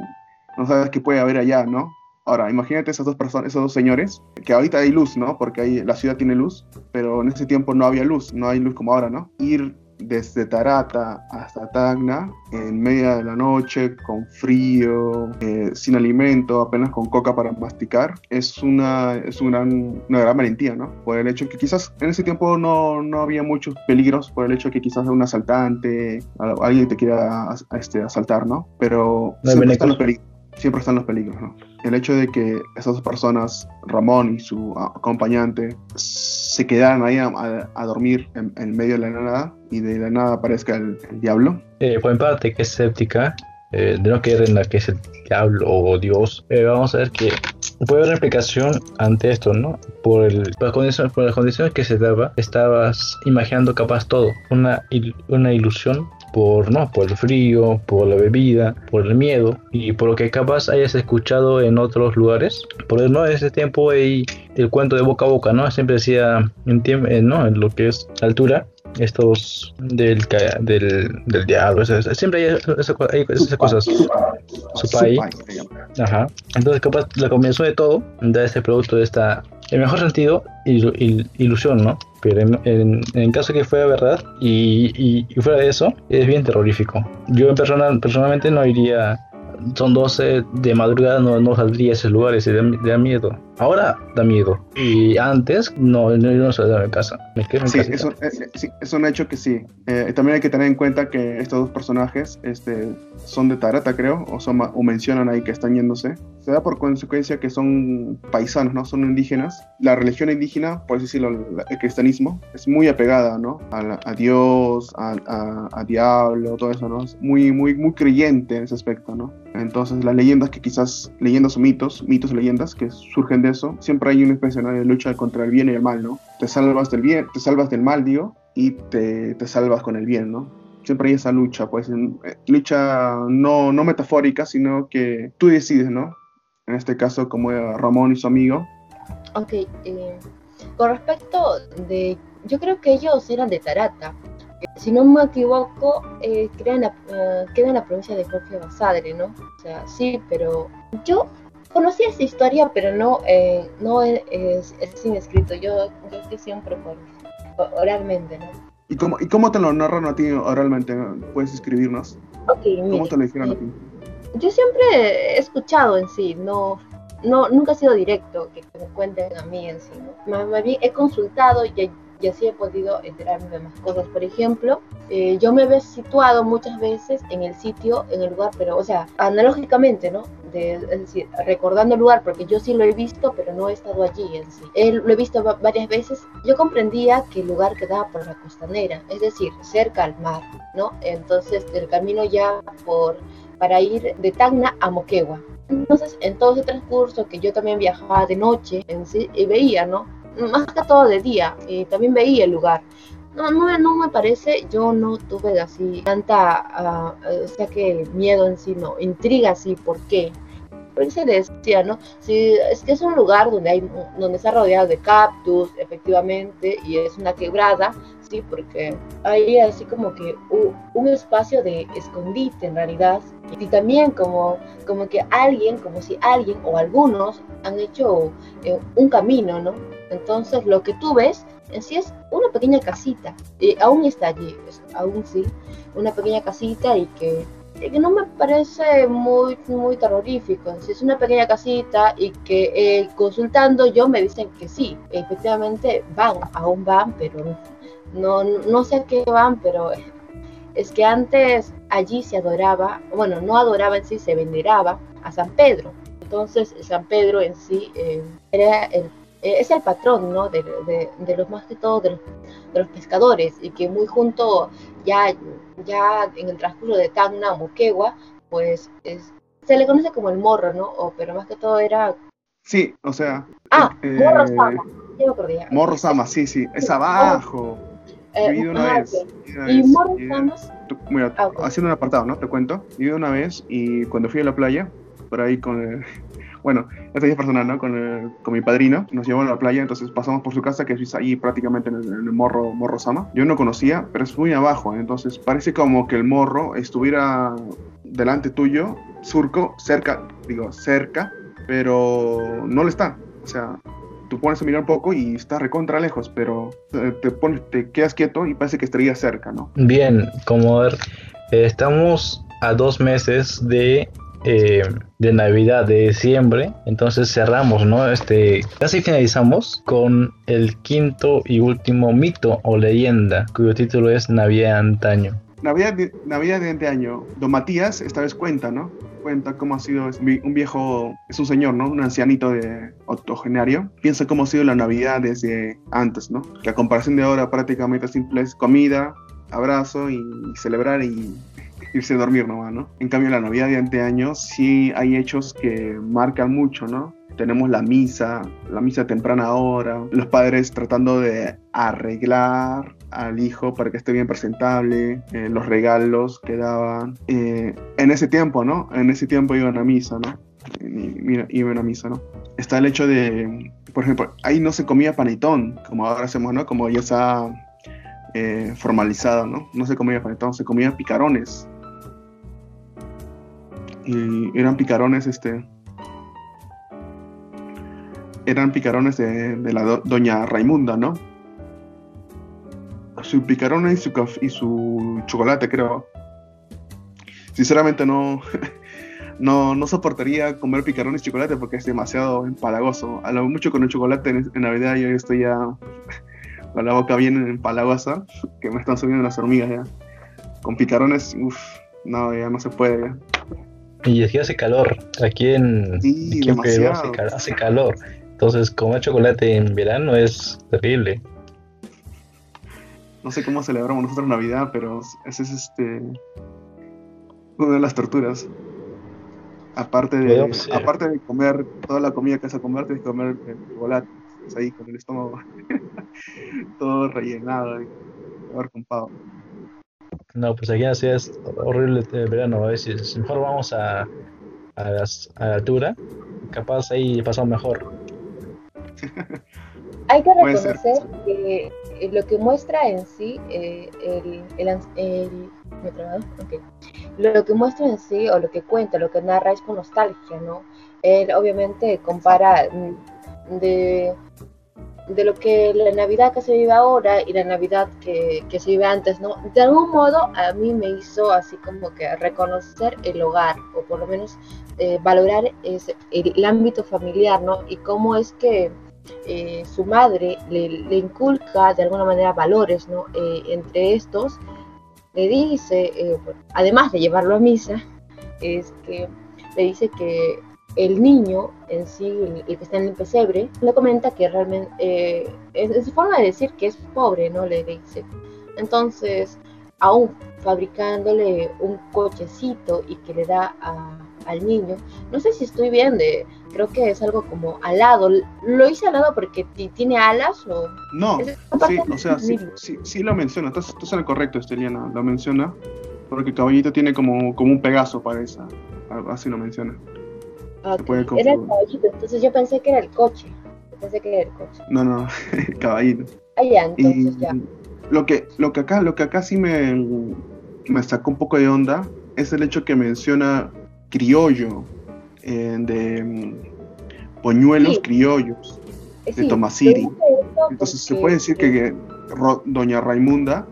no sabes qué puede haber allá, ¿no? Ahora, imagínate esas dos personas, esos dos señores, que ahorita hay luz, ¿no? Porque ahí la ciudad tiene luz, pero en ese tiempo no había luz, no hay luz como ahora, ¿no? Ir desde Tarata hasta Tacna, en media de la noche, con frío, eh, sin alimento, apenas con coca para masticar, es una, es una gran, una gran valentía, ¿no? Por el hecho que quizás en ese tiempo no, no había muchos peligros, por el hecho que quizás un asaltante, alguien te quiera este, asaltar, ¿no? Pero siempre están los peligros siempre están los peligros, ¿no? El hecho de que esas dos personas, Ramón y su acompañante, se quedaran ahí a, dormir en, medio de la nada y de la nada aparezca el, diablo. Eh, por mi parte, que es escéptica, eh, de no creer en la que es el diablo o Dios, eh, vamos a ver que puede haber una explicación ante esto, ¿no? Por, el, por, las condiciones, por las condiciones que se daba, estabas imaginando capaz todo, una, una ilusión por, ¿no? por el frío, por la bebida, por el miedo y por lo que capaz hayas escuchado en otros lugares. Por ¿no? en ese tiempo el cuento de boca a boca, ¿no? Siempre decía en, eh, ¿no? en lo que es altura, estos del, del, del diablo, siempre hay, esas, cosas. Su país. Ajá. Entonces, capaz la combinación de todo da este producto de esta, en mejor sentido, ilusión, ¿no? Pero en, en, caso que fuera verdad y, y, fuera de eso, es bien terrorífico. Yo personal, personalmente no iría son 12 de madrugada, no, no saldría a esos lugares, da, da miedo. Ahora da miedo. Y antes no, no, no salía de casa. Me en Sí, es un, eh, sí, es un hecho que sí. Eh, también hay que tener en cuenta que estos dos personajes este, son de Tarata, creo, o, son, o mencionan ahí que están yéndose. Se da por consecuencia que son paisanos, ¿no? Son indígenas. La religión indígena, por así decirlo, el cristianismo, es muy apegada, ¿no? A, la- a Dios, a, a- a diablo, todo eso, ¿no? Es muy, muy, muy creyente en ese aspecto, ¿no? Entonces, las leyendas que quizás, leyendas o mitos, mitos o leyendas que surgen de eso, siempre hay una especie de lucha contra el bien y el mal, ¿no? Te salvas del bien, te salvas del mal, digo, y te, te salvas con el bien, ¿no? Siempre hay esa lucha, pues, eh, lucha no, no metafórica, sino que tú decides, ¿no? En este caso, como Ramón y su amigo. Ok, eh, con respecto de, yo creo que ellos eran de Tarata. Si no me equivoco, eh, queda, en la, eh, queda en la provincia de Jorge Basadre, ¿no? O sea, sí, pero yo conocí esa historia, pero no, eh, no es, es- es sin escrito. Yo, yo es que siempre por, oralmente, ¿no? ¿Y cómo, ¿Y cómo te lo narran a ti oralmente? ¿Puedes escribirnos? Ok, ¿Cómo te lo dijeron a ti? yo siempre he escuchado en sí, no, no nunca ha sido directo que, me cuenten a mí en sí, ¿no? Más, más bien he consultado y, y así he podido enterarme de más cosas. Por ejemplo, eh, yo me he situado muchas veces en el sitio, en el lugar, pero, o sea, analógicamente, ¿no? De, es decir, recordando el lugar, porque yo sí lo he visto, pero no he estado allí en sí. Eh, lo he visto va- varias veces. Yo comprendía que el lugar quedaba por la costanera, es decir, cerca al mar, ¿no? Entonces, el camino ya por para ir de Tacna a Moquegua. Entonces, en todo ese transcurso que yo también viajaba de noche en sí, y veía, ¿no? Más que todo de día, y también veía el lugar. No, no, no me parece, yo no tuve así tanta, ah, o sea que miedo en sí, no, intriga así, ¿por qué? Porque se decía, ¿no? Si es que es un lugar donde hay, donde está rodeado de cactus, efectivamente, y es una quebrada, sí, porque hay así como que u- un espacio de escondite en realidad, y también como, como que alguien, como si alguien o algunos han hecho eh, un camino, ¿no? Entonces lo que tú ves en sí es una pequeña casita, y aún está allí, es- aún sí, una pequeña casita y que, que no me parece muy, muy terrorífico, en sí es una pequeña casita y que eh, consultando yo me dicen que sí, efectivamente van, aún van, pero no, no sé a qué van, pero es que antes allí se adoraba, bueno, no adoraba en sí, se veneraba a San Pedro. Entonces, San Pedro en sí eh, era el, eh, es el patrón, ¿no? De, de- de los más que todo de los, de los pescadores y que muy junto ya, ya en el transcurso de Tacna o Moquegua, pues es- se le conoce como el morro, ¿no? O, pero más que todo era... Sí, o sea... Ah, eh, Morro Sama, acordé. Morro Sama, sí, sí, es abajo. Eh, Yo una ah, vez. una Y vez, Morro Sama mira, Ah, ok. haciendo un apartado, ¿no? Te cuento. Ido una vez y cuando fui a la playa, por ahí con el... Bueno, esta es personal, ¿no? Con, el- con mi padrino, nos llevó a la playa, entonces pasamos por su casa, que es ahí prácticamente en el, morro, morro Sama. Yo no conocía, pero es muy abajo, entonces parece como que el morro estuviera delante tuyo, surco, cerca, digo, cerca, pero no lo está. O sea, tú pones a mirar un poco y está recontra lejos, pero te, pones, te quedas quieto y parece que estaría cerca, ¿no? Bien, como ver, eh, estamos a dos meses de, eh, de Navidad, de diciembre, entonces cerramos, ¿no? Este, casi finalizamos con el quinto y último mito o leyenda, cuyo título es Navidad de antaño. Navidad de, Navidad de este año, Don Matías esta vez cuenta, ¿no? Cuenta cómo ha sido, un viejo, es un señor, ¿no? Un ancianito de octogenario. Piensa cómo ha sido la Navidad desde antes, ¿no? Que a comparación de ahora prácticamente simple es comida, abrazo y, celebrar y irse a dormir nomás, ¿no? En cambio la Navidad de anteaño sí hay hechos que marcan mucho, ¿no? Tenemos la misa, la misa temprana hora, los padres tratando de arreglar al hijo para que esté bien presentable, eh, los regalos que daban. Eh, en ese tiempo, ¿no? En ese tiempo iban a misa, ¿no? Y- Mira, iban a misa, ¿no? Está el hecho de, por ejemplo, ahí no se comía panetón, como ahora hacemos, ¿no? Como ya está eh, formalizado, ¿no? No se comía panetón, se comía picarones. Y eran picarones, este, eran picarones de, de la do- doña Raimunda, ¿no? Su picarón y su, y su chocolate, creo. Sinceramente no, no, no soportaría comer picarones y chocolate porque es demasiado empalagoso. A lo mucho con el chocolate en, Navidad yo estoy ya con la boca bien empalagosa, que me están subiendo las hormigas ya. Con picarones, uff, no, ya no se puede ya. Y aquí hace calor, aquí en, sí, demasiado. hace, calor. Entonces, comer chocolate en verano es terrible. No sé cómo celebramos nosotros Navidad, pero ese es este una de las torturas. Aparte de, aparte de comer toda la comida que vas a comer, tienes que comer chocolate. ahí con el estómago todo rellenado, y todo No, pues aquí así es horrible este verano. A veces mejor vamos a, a, las, a la altura. Capaz ahí pasamos mejor. Hay que reconocer que lo que muestra en sí eh, el, el, el, lo que muestra en sí o lo que cuenta, lo que narra es con nostalgia, ¿no? Él obviamente compara mm, de, de lo que la Navidad que se vive ahora y la Navidad que, que, se vive antes, ¿no? De algún modo a mí me hizo así como que reconocer el hogar o por lo menos eh, valorar ese, el, ámbito familiar, ¿no? Y cómo es que eh, su madre le, le, inculca de alguna manera valores, ¿no? Eh, entre estos le dice, eh, además de llevarlo a misa, es que le dice que el niño en sí, el, que está en el pesebre, le comenta que realmente, eh, es, su forma de decir que es pobre, ¿no? Le dice. Entonces, aún fabricándole un cochecito y que le da al niño, no sé si estoy bien de, creo que es algo como alado. ¿Lo hice alado porque tiene alas o...? No, sí, o sea, sí, sí, lo menciona, estás, estás en el correcto, Esteliana, lo menciona, porque Caballito tiene como, como un Pegaso, parece, así lo menciona. Ah, era el caballito, entonces yo pensé que era el coche. pensé que era el coche. No, no, caballito. Ah, ya, entonces ya. Lo que, lo que acá, lo que acá sí me, me sacó un poco de onda es el hecho que menciona criollo, eh, de mm, poñuelos criollos de Tomasiri. Entonces se puede decir que, doña Raimunda,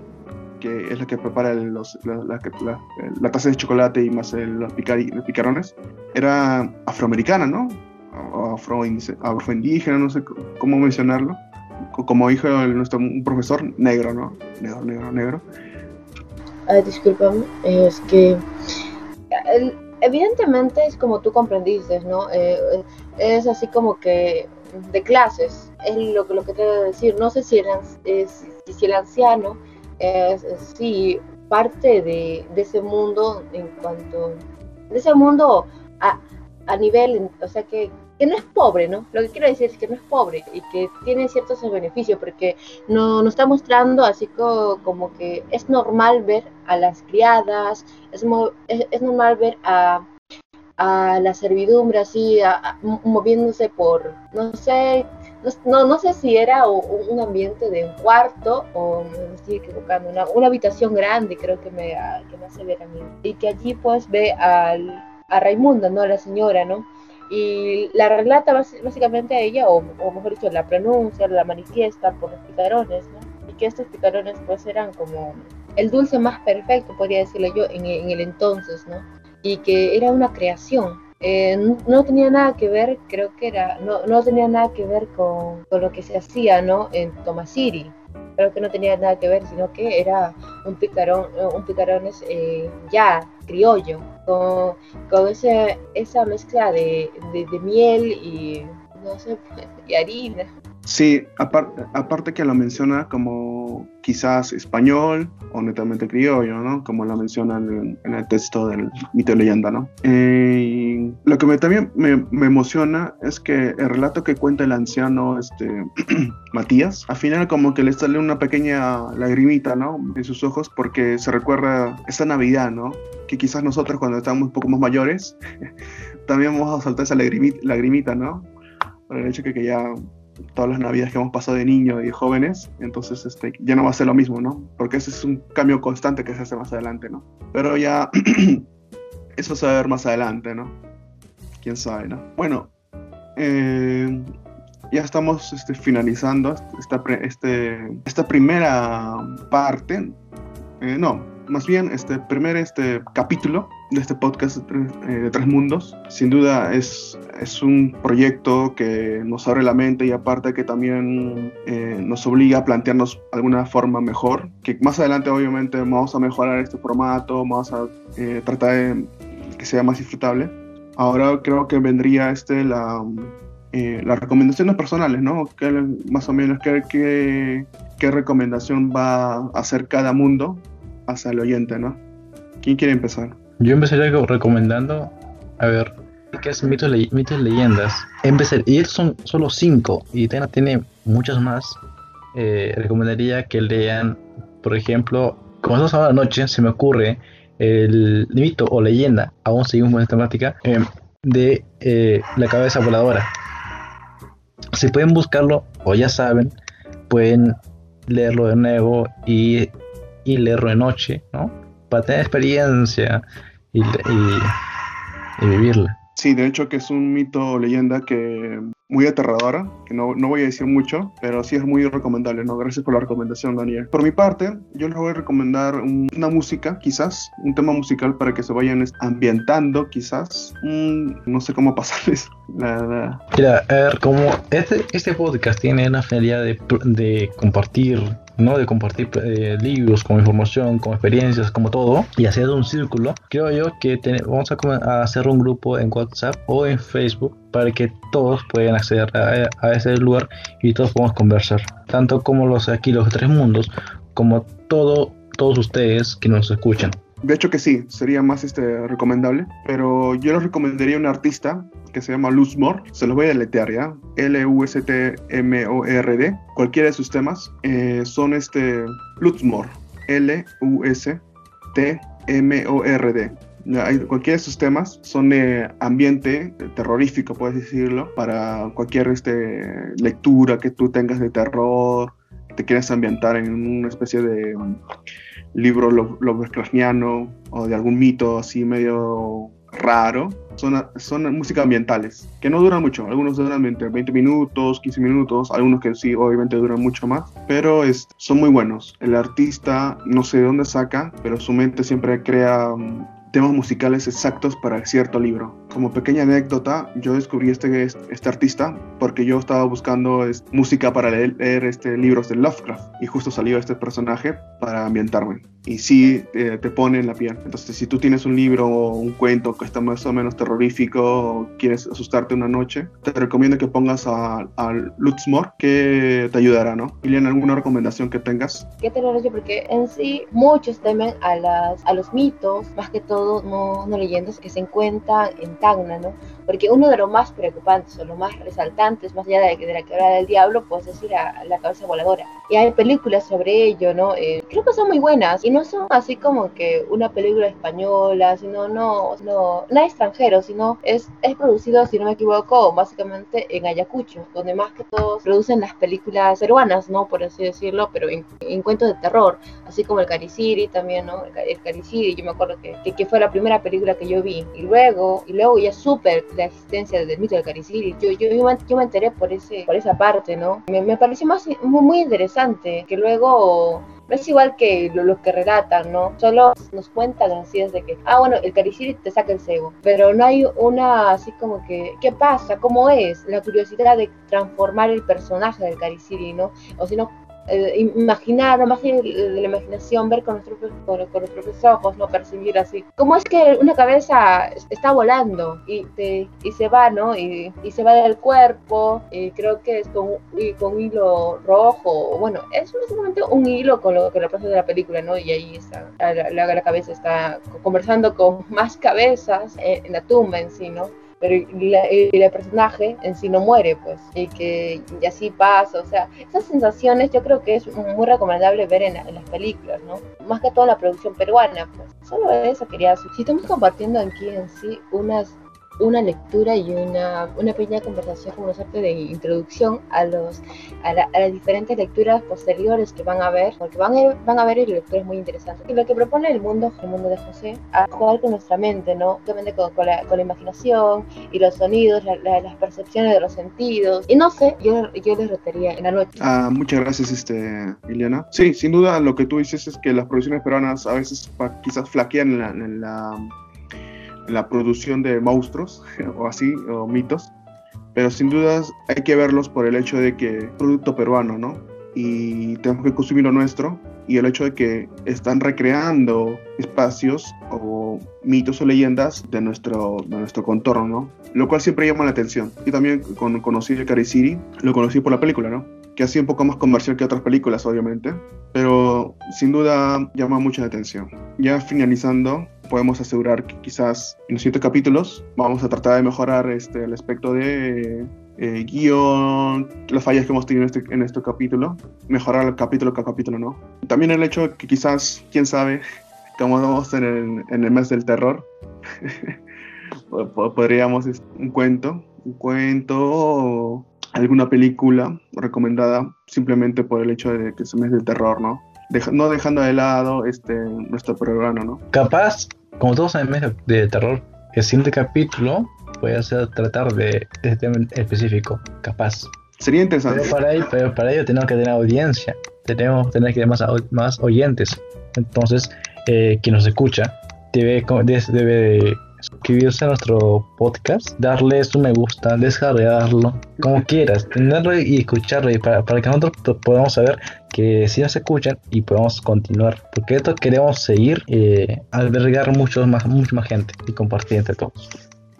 que es la que prepara los, la, taza de chocolate y más los, picarones, era afroamericana, ¿no? Afro, afroindígena, no sé cómo mencionarlo. Como hijo de nuestro un profesor negro, ¿no? Negro, negro, negro. Ah, discúlpame, es que evidentemente es como tú comprendiste, ¿no? Eh, es así como que de clases, es lo, lo que te debo decir. No sé si el, si el anciano es, sí parte de, ese mundo en cuanto, de ese mundo a, a nivel, o sea que que no es pobre, ¿no? Lo que quiero decir es que no es pobre y que tiene ciertos beneficios porque no, nos está mostrando así como, que es normal ver a las criadas, es, es, normal ver a, a, la servidumbre así moviéndose por, no sé, no, no sé si era un ambiente de un cuarto o me estoy equivocando, una, una habitación grande creo que me, que me hace ver a mí y que allí pues ve al, a Raimunda, ¿no? A la señora, ¿no? y la relata básicamente a ella, o, mejor dicho, la pronuncia, la manifiesta por los picarones. Y que estos picarones pues eran como el dulce más perfecto, podría decirle yo, en, el entonces, ¿no? Y que era una creación. Eh, no, tenía nada que ver, creo que era, no, no tenía nada que ver con, con lo que se hacía, ¿no? En Tomasiri creo que no tenía nada que ver, sino que era un picarón, un picarones eh, ya criollo, con, con ese, esa mezcla de, de, miel y, no sé, y harina. Sí, aparte, aparte que lo menciona como quizás español o netamente criollo, ¿no? Como lo menciona en, el texto del mito de leyenda, ¿no? Eh, lo que me, también me, me, emociona es que el relato que cuenta el anciano este, Matías, al final como que le sale una pequeña lagrimita, ¿no? En sus ojos porque se recuerda esa Navidad, ¿no? Que quizás nosotros cuando estamos un poco más mayores también vamos a soltar esa lagrimita, lagrimita ¿no? Por el hecho que, que ya todas las navidades que hemos pasado de niños y de jóvenes, entonces este, ya no va a ser lo mismo, ¿no? Porque ese es un cambio constante que se hace más adelante, ¿no? Pero ya eso se va a ver más adelante, ¿no? Quién sabe, ¿no? Bueno, eh, ya estamos este, finalizando esta, este, esta primera parte, eh, no, más bien este primer este capítulo de este podcast de Tres, Mundos. Sin duda es, es un proyecto que nos abre la mente y aparte que también nos obliga a plantearnos alguna forma mejor, que más adelante obviamente vamos a mejorar este formato, vamos a tratar de que sea más disfrutable. Ahora creo que vendría este la eh, las recomendaciones personales, ¿no? ¿Qué, más o menos qué, qué, recomendación va a hacer cada mundo hacia el oyente, ¿no? ¿Quién quiere empezar? Yo empezaría recomendando, a ver, ¿qué es mitos, le mitos leyendas? Empecé, y son solo cinco, y Tena tiene muchas más. Eh, recomendaría que lean, por ejemplo, como estamos hablando noche, se me ocurre el mito o leyenda, aún seguimos con esta temática, eh, de la cabeza voladora si pueden buscarlo o ya saben, pueden leerlo de nuevo y, y leerlo de noche, ¿no? Para tener experiencia y, y vivirla. Sí, de hecho que es un mito o leyenda que muy aterradora, que no, no, voy a decir mucho, pero sí es muy recomendable, ¿no? Gracias por la recomendación, Daniel. Por mi parte, yo les voy a recomendar una música, quizás, un tema musical para que se vayan ambientando, quizás. no sé cómo pasarles la... Mira, a ver, como este, este podcast tiene una finalidad de, de compartir ¿no? De compartir eh, libros con información, con experiencias, como todo, y hacer un círculo. Creo yo que vamos a, hacer un grupo en WhatsApp o en Facebook para que todos puedan acceder a, ese lugar y todos podamos conversar. Tanto como los aquí, los tres mundos, como todo, todos ustedes que nos escuchan. De hecho que sí, sería más este, recomendable, pero yo les recomendaría un artista que se llama Luz se los voy a deletear ya, L-U-S-T-M-O-R-D, cualquiera de sus temas eh, son este Luzmor, L-U-S-T-M-O-R-D. Cualquiera de sus temas son ambiente terrorífico, puedes decirlo, para cualquier este, lectura que tú tengas de terror, te quieras ambientar en una especie de libro Lovecraftiano o de algún mito así medio raro, son, son música ambientales, que no duran mucho, algunos duran 20, 20 minutos, 15 minutos, algunos que sí, obviamente duran mucho más, pero es, son muy buenos. El artista no sé de dónde saca, pero su mente siempre crea mm, temas musicales exactos para cierto libro. Como pequeña anécdota, yo descubrí este, este artista porque yo estaba buscando música para leer, este, libros de Lovecraft y justo salió este personaje para ambientarme. Y sí te, pone en la piel. Entonces, si tú tienes un libro o un cuento que está más o menos terrorífico o quieres asustarte una noche, te recomiendo que pongas a, a Lutzmore que te ayudará, ¿no? Ilian, ¿alguna recomendación que tengas? ¿Qué te lo Porque en sí muchos temen a, las, a los mitos, más que todo no, no leyendas que se encuentran en ¿no? Porque uno de los más preocupantes o los más resaltantes, más allá de, de la quebrada del diablo, pues es ir a, la cabeza voladora. Y hay películas sobre ello, ¿no? Eh, creo que son muy buenas y no son así como que una película española, sino no, no, no extranjero, sino es, es producido, si no me equivoco, básicamente en Ayacucho, donde más que todos producen las películas peruanas, ¿no? Por así decirlo, pero en, cuentos de terror, así como el Cariciri también, ¿no? El, Cariciri, yo me acuerdo que, que, que, fue la primera película que yo vi. Y luego, y luego ya súper la existencia del mito del Cariciri. Yo, yo, yo, me enteré por, ese, por esa parte, ¿no? Me, me pareció más, muy, muy interesante que luego no es igual que los que relatan, ¿no? Solo nos cuentan así desde que, ah, bueno, el cariciri te saca el cebo, pero no hay una así como que, ¿qué pasa? ¿Cómo es? La curiosidad de transformar el personaje del cariciri, ¿no? O si no, eh, imaginar, más de, la imaginación, ver con nuestros, con, propios ojos, no percibir así. ¿Cómo es que una cabeza está volando y, y se va, ¿no? Y, y, se va del cuerpo, y creo que es con, y con hilo rojo, bueno, es básicamente un hilo con lo que representa de la película, ¿no? Y ahí está, la, la, cabeza está conversando con más cabezas en la tumba en sí, ¿no? Pero el personaje en sí no muere, pues, y que y así pasa, o sea, esas sensaciones yo creo que es muy recomendable ver en, en las películas, ¿no? Más que toda la producción peruana, pues. Solo eso quería, si estamos compartiendo aquí en sí unas una lectura y una, una pequeña conversación como una suerte de introducción a, los, a, las diferentes lecturas posteriores que van a ver, porque van a, van a ver lecturas muy interesantes. Y lo que propone el mundo, el mundo de José, a jugar con nuestra mente, ¿no? Con, con, la, con la, imaginación y los sonidos, las percepciones de los sentidos. Y no sé, yo, yo les retaría en la noche. Ah, muchas gracias, este, Liliana. Sí, sin duda lo que tú dices es que las producciones peruanas a veces quizás flaquean en la la producción de monstruos o así, o mitos, pero sin dudas hay que verlos por el hecho de que producto peruano, ¿no? Y tenemos que consumir lo nuestro y el hecho de que están recreando espacios o mitos o leyendas de nuestro, de nuestro contorno, ¿no? Lo cual siempre llama la atención. Yo también con, conocí el City, lo conocí por la película, ¿no? Que ha sido un poco más comercial que otras películas, obviamente, pero sin duda llama mucha atención. Ya finalizando, podemos asegurar que quizás en los siguientes capítulos vamos a tratar de mejorar este, el aspecto de eh, guion, las fallas que hemos tenido en este, en este capítulo, mejorar el capítulo cada capítulo, ¿no? También el hecho de que quizás, quién sabe, como vamos en el, en el mes del terror, podríamos un cuento, un cuento o alguna película recomendada simplemente por el hecho de que es el mes del terror, ¿no? No dejando de lado este nuestro programa, ¿no? Capaz, como todos en el mes de terror, el siguiente capítulo puede ser tratar de este tema específico, capaz. Sería interesante. Pero para ello, pero para ello tenemos que tener audiencia, tenemos tener que tener más, más oyentes. Entonces, eh, quien nos escucha debe, debe suscribirse a nuestro podcast, darle su me gusta, descargarlo, como quieras, tenerlo y escucharlo y para, para que nosotros podamos saber que si nos escuchan y podamos continuar, porque esto queremos seguir eh, albergar mucho más, mucha más gente y compartir entre todos.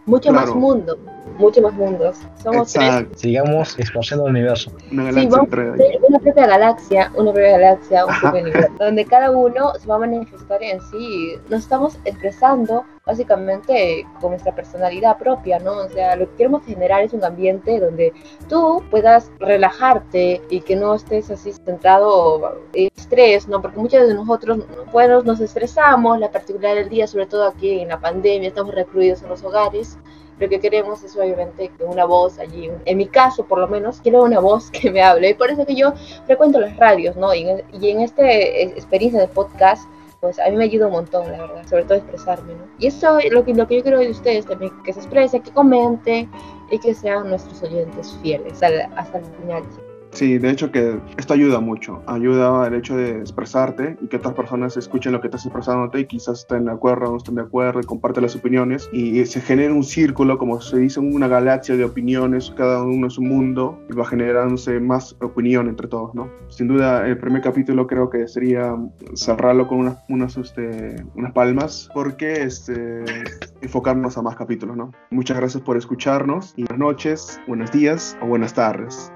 Mucho más mundo, mucho más mundos. Somos tres. Sigamos expandiendo el universo. Una galaxia sí, una propia galaxia, una propia galaxia, un propio universo, donde cada uno se va a manifestar en sí. Nos estamos expresando básicamente con nuestra personalidad propia, ¿no? O sea, lo que queremos generar es un ambiente donde tú puedas relajarte y que no estés así centrado en estrés, ¿no? Porque muchos de nosotros, bueno, nos estresamos, la particularidad del día, sobre todo aquí en la pandemia, estamos recluidos en los hogares lo que queremos es obviamente que una voz allí, en mi caso por lo menos, quiero una voz que me hable. Y por eso que yo frecuento las radios, ¿no? Y en, y en esta experiencia de podcast pues a mí me ayuda un montón, la verdad, sobre todo expresarme, ¿no? Y eso es lo que, lo que yo quiero de ustedes también, que se exprese, que comente y que sean nuestros oyentes fieles hasta, hasta el final. Sí, de hecho que esto ayuda mucho, ayuda el hecho de expresarte y que otras personas escuchen lo que estás expresándote y quizás estén de acuerdo o no estén de acuerdo y comparten las opiniones y se genera un círculo, como se dice, una galaxia de opiniones, cada uno es un mundo y va generándose más opinión entre todos, ¿no? Sin duda, el primer capítulo creo que sería cerrarlo con unas, unas, este, unas palmas porque este, enfocarnos a más capítulos, ¿no? Muchas gracias por escucharnos y buenas noches, buenos días o buenas tardes.